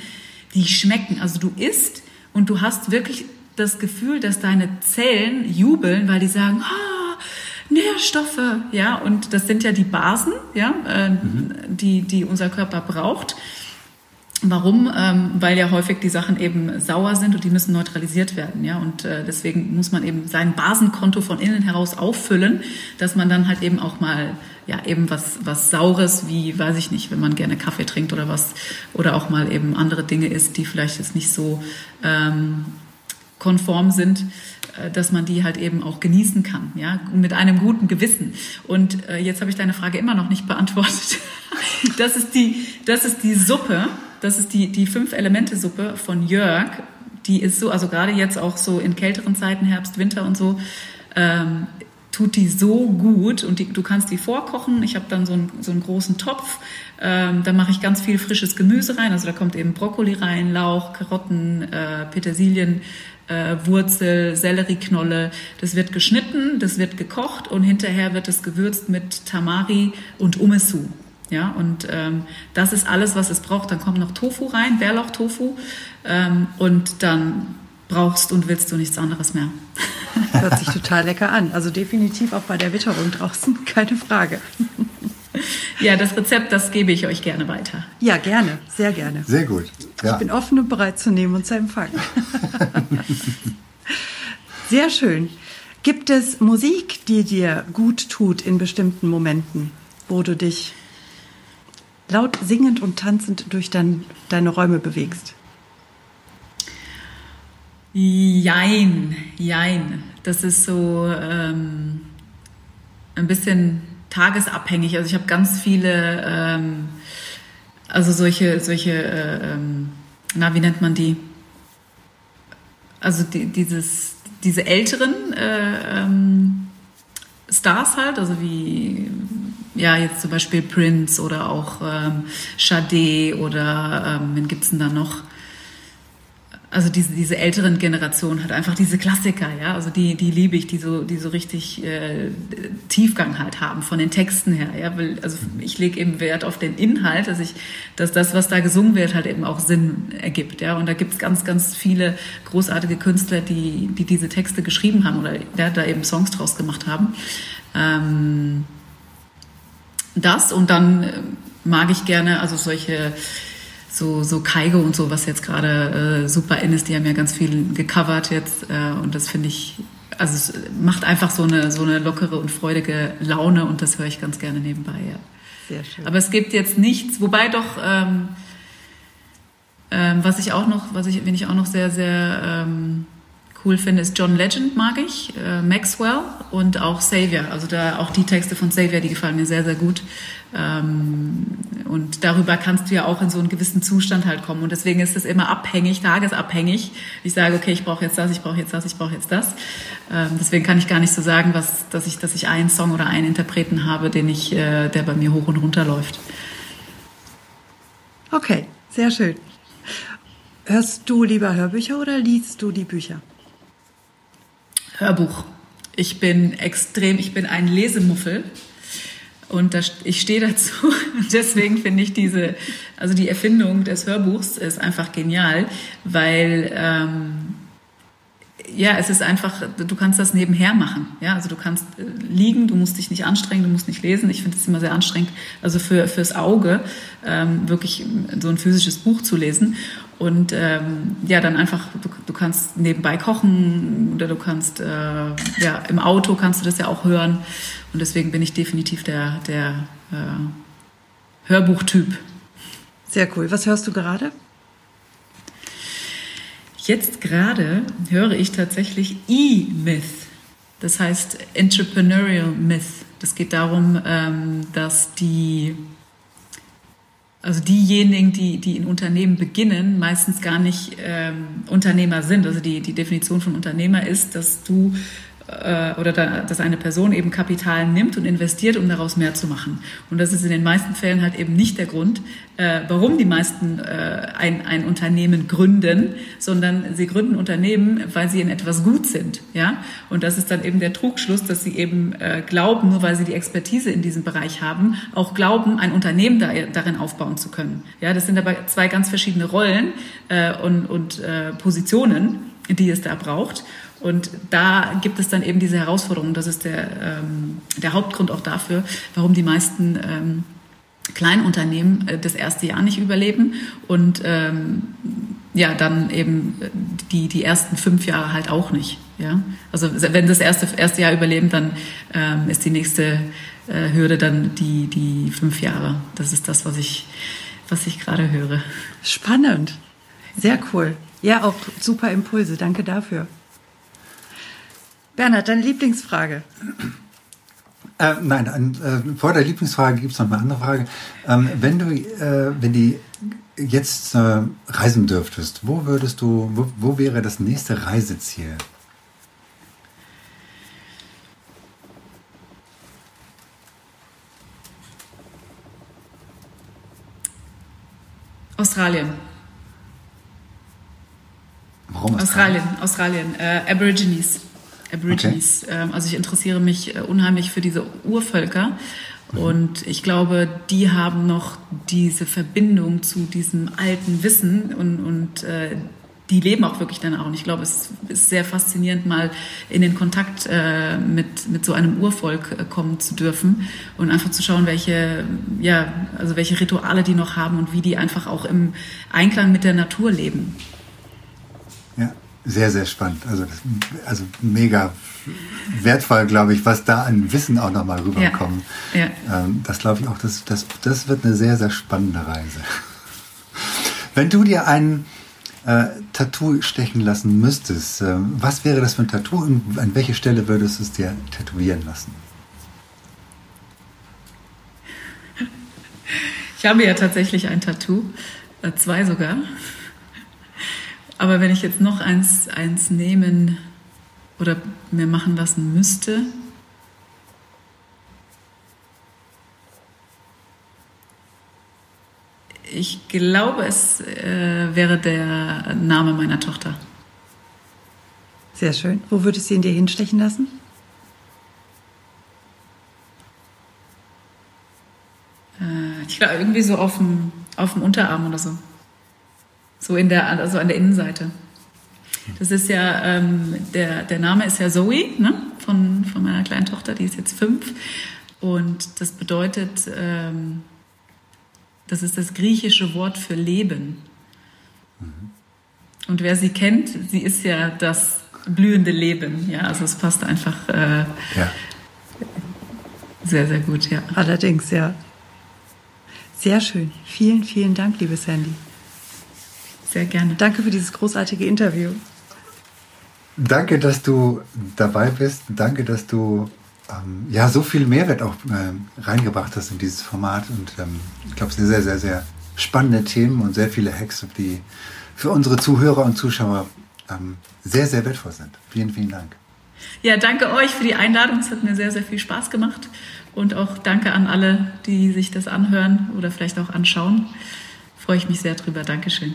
die schmecken. Also du isst und du hast wirklich das Gefühl, dass deine Zellen jubeln, weil die sagen, ah, Nährstoffe, ja, und das sind ja die Basen, ja, äh, mhm. die, die unser Körper braucht. Warum? Ähm, weil ja häufig die Sachen eben sauer sind und die müssen neutralisiert werden, ja. Und äh, deswegen muss man eben sein Basenkonto von innen heraus auffüllen, dass man dann halt eben auch mal ja eben was was Saures wie weiß ich nicht, wenn man gerne Kaffee trinkt oder was oder auch mal eben andere Dinge isst, die vielleicht jetzt nicht so ähm, konform sind äh, dass man die halt eben auch genießen kann, ja, mit einem guten Gewissen. Und äh, jetzt habe ich deine Frage immer noch nicht beantwortet. das ist die, das ist die Suppe das ist die, die Fünf-Elemente-Suppe von Jörg. Die ist so, also gerade jetzt auch so in kälteren Zeiten, Herbst, Winter und so, ähm, tut die so gut und die, du kannst die vorkochen. Ich habe dann so einen, so einen großen Topf, ähm, da mache ich ganz viel frisches Gemüse rein. Also da kommt eben Brokkoli rein, Lauch, Karotten, äh, Petersilien, äh, Wurzel, Sellerieknolle. Das wird geschnitten, das wird gekocht und hinterher wird es gewürzt mit Tamari und Umesu. Ja, und ähm, das ist alles, was es braucht. Dann kommt noch Tofu rein, Bärlauch-Tofu. Ähm, und dann brauchst und willst du nichts anderes mehr. Hört sich total lecker an. Also definitiv auch bei der Witterung draußen, keine Frage. Ja, das Rezept, das gebe ich euch gerne weiter. Ja, gerne, sehr gerne. Sehr gut. Ja. Ich bin offen und bereit zu nehmen und zu empfangen. Sehr schön. Gibt es Musik, die dir gut tut in bestimmten Momenten, wo du dich laut singend und tanzend durch dein, deine Räume bewegst? Jein, jein. Das ist so ähm, ein bisschen tagesabhängig. Also ich habe ganz viele, ähm, also solche, solche, äh, ähm, na, wie nennt man die? Also die, dieses, diese älteren äh, ähm, Stars halt, also wie ja, jetzt zum Beispiel Prince oder auch ähm, Sade oder ähm, wen gibt's denn da noch? Also diese, diese älteren Generationen hat einfach diese Klassiker, ja, also die, die liebe ich, die so, die so richtig äh, Tiefgang halt haben von den Texten her, ja, weil, also ich lege eben Wert auf den Inhalt, dass ich, dass das, was da gesungen wird, halt eben auch Sinn ergibt, ja, und da gibt's ganz, ganz viele großartige Künstler, die, die diese Texte geschrieben haben oder ja, da eben Songs draus gemacht haben. Ähm, das und dann äh, mag ich gerne, also solche so, so Kaigo und so, was jetzt gerade äh, super in ist, die haben ja ganz viel gecovert jetzt äh, und das finde ich, also es macht einfach so eine, so eine lockere und freudige Laune und das höre ich ganz gerne nebenbei, ja. Sehr schön. Aber es gibt jetzt nichts, wobei doch, ähm, ähm, was ich auch noch, was ich, wenn ich auch noch sehr, sehr ähm, cool finde, ist John Legend mag ich, äh, Maxwell und auch Xavier. Also da auch die Texte von Xavier, die gefallen mir sehr, sehr gut. Ähm, und darüber kannst du ja auch in so einen gewissen Zustand halt kommen. Und deswegen ist es immer abhängig, tagesabhängig. Ich sage, okay, ich brauche jetzt das, ich brauche jetzt das, ich brauche jetzt das. Ähm, deswegen kann ich gar nicht so sagen, was, dass ich, dass ich einen Song oder einen Interpreten habe, den ich, äh, der bei mir hoch und runter läuft. Okay, sehr schön. Hörst du lieber Hörbücher oder liest du die Bücher? Hörbuch. Ich bin extrem, ich bin ein Lesemuffel. Und das, ich stehe dazu. Deswegen finde ich diese, also die Erfindung des Hörbuchs ist einfach genial, weil ähm, ja, es ist einfach, du kannst das nebenher machen. Ja, also du kannst äh, liegen, du musst dich nicht anstrengen, du musst nicht lesen. Ich finde es immer sehr anstrengend, also für fürs Auge ähm, wirklich so ein physisches Buch zu lesen. Und ähm, ja, dann einfach, du, du kannst nebenbei kochen oder du kannst, äh, ja, im Auto kannst du das ja auch hören. Und deswegen bin ich definitiv der, der äh, Hörbuchtyp. Sehr cool. Was hörst du gerade? Jetzt gerade höre ich tatsächlich E-Myth. Das heißt Entrepreneurial Myth. Das geht darum, ähm, dass die also diejenigen, die, die in Unternehmen beginnen, meistens gar nicht ähm, Unternehmer sind. Also die, die Definition von Unternehmer ist, dass du oder da, dass eine Person eben Kapital nimmt und investiert, um daraus mehr zu machen. Und das ist in den meisten Fällen halt eben nicht der Grund, äh, warum die meisten äh, ein, ein Unternehmen gründen, sondern sie gründen Unternehmen, weil sie in etwas gut sind. Ja? Und das ist dann eben der Trugschluss, dass sie eben äh, glauben, nur weil sie die Expertise in diesem Bereich haben, auch glauben, ein Unternehmen da, darin aufbauen zu können. Ja, das sind aber zwei ganz verschiedene Rollen äh, und, und äh, Positionen, die es da braucht. Und da gibt es dann eben diese Herausforderung. Das ist der, ähm, der Hauptgrund auch dafür, warum die meisten ähm, Kleinunternehmen äh, das erste Jahr nicht überleben und ähm, ja, dann eben die, die ersten fünf Jahre halt auch nicht. Ja? Also wenn das erste, erste Jahr überleben, dann ähm, ist die nächste äh, Hürde dann die, die fünf Jahre. Das ist das, was ich, was ich gerade höre. Spannend. Sehr cool. Ja, auch super Impulse. Danke dafür. Bernhard, deine Lieblingsfrage? Äh, nein, äh, vor der Lieblingsfrage gibt es noch eine andere Frage. Ähm, wenn du, äh, wenn die jetzt äh, reisen dürftest, wo würdest du, wo, wo wäre das nächste Reiseziel? Australien. Warum Australien? Australien, Australien. Äh, Aborigines. Aborigines. Okay. Ähm, also ich interessiere mich äh, unheimlich für diese Urvölker. Mhm. Und ich glaube, die haben noch diese Verbindung zu diesem alten Wissen und, und äh, die leben auch wirklich danach. Und ich glaube, es ist sehr faszinierend, mal in den Kontakt äh, mit, mit so einem Urvolk äh, kommen zu dürfen und einfach zu schauen, welche, ja, also welche Rituale die noch haben und wie die einfach auch im Einklang mit der Natur leben. Sehr, sehr spannend. Also, das, also mega wertvoll, glaube ich, was da an Wissen auch nochmal rüberkommt. Ja. Ja. Ähm, das glaube ich auch, das, das, das wird eine sehr, sehr spannende Reise. Wenn du dir ein äh, Tattoo stechen lassen müsstest, äh, was wäre das für ein Tattoo und an welche Stelle würdest du es dir tätowieren lassen? Ich habe ja tatsächlich ein Tattoo, äh, zwei sogar. Aber wenn ich jetzt noch eins, eins nehmen oder mir machen lassen müsste, ich glaube, es äh, wäre der Name meiner Tochter. Sehr schön. Wo würdest du ihn dir hinstechen lassen? Äh, ich glaube, irgendwie so auf dem, auf dem Unterarm oder so. So in der, also an der Innenseite. Das ist ja, ähm, der, der Name ist ja Zoe, ne? von, von meiner kleinen Tochter, die ist jetzt fünf. Und das bedeutet, ähm, das ist das griechische Wort für Leben. Und wer sie kennt, sie ist ja das blühende Leben. Ja, also es passt einfach äh, ja. sehr, sehr gut, ja. Allerdings, ja. Sehr schön. Vielen, vielen Dank, liebe Sandy. Sehr gerne. Danke für dieses großartige Interview. Danke, dass du dabei bist. Danke, dass du ähm, ja so viel Mehrwert auch äh, reingebracht hast in dieses Format. Und ähm, ich glaube, es sind sehr, sehr, sehr spannende Themen und sehr viele Hacks, die für unsere Zuhörer und Zuschauer ähm, sehr, sehr wertvoll sind. Vielen, vielen Dank. Ja, danke euch für die Einladung. Es hat mir sehr, sehr viel Spaß gemacht. Und auch danke an alle, die sich das anhören oder vielleicht auch anschauen. Freue ich mich sehr drüber. Dankeschön.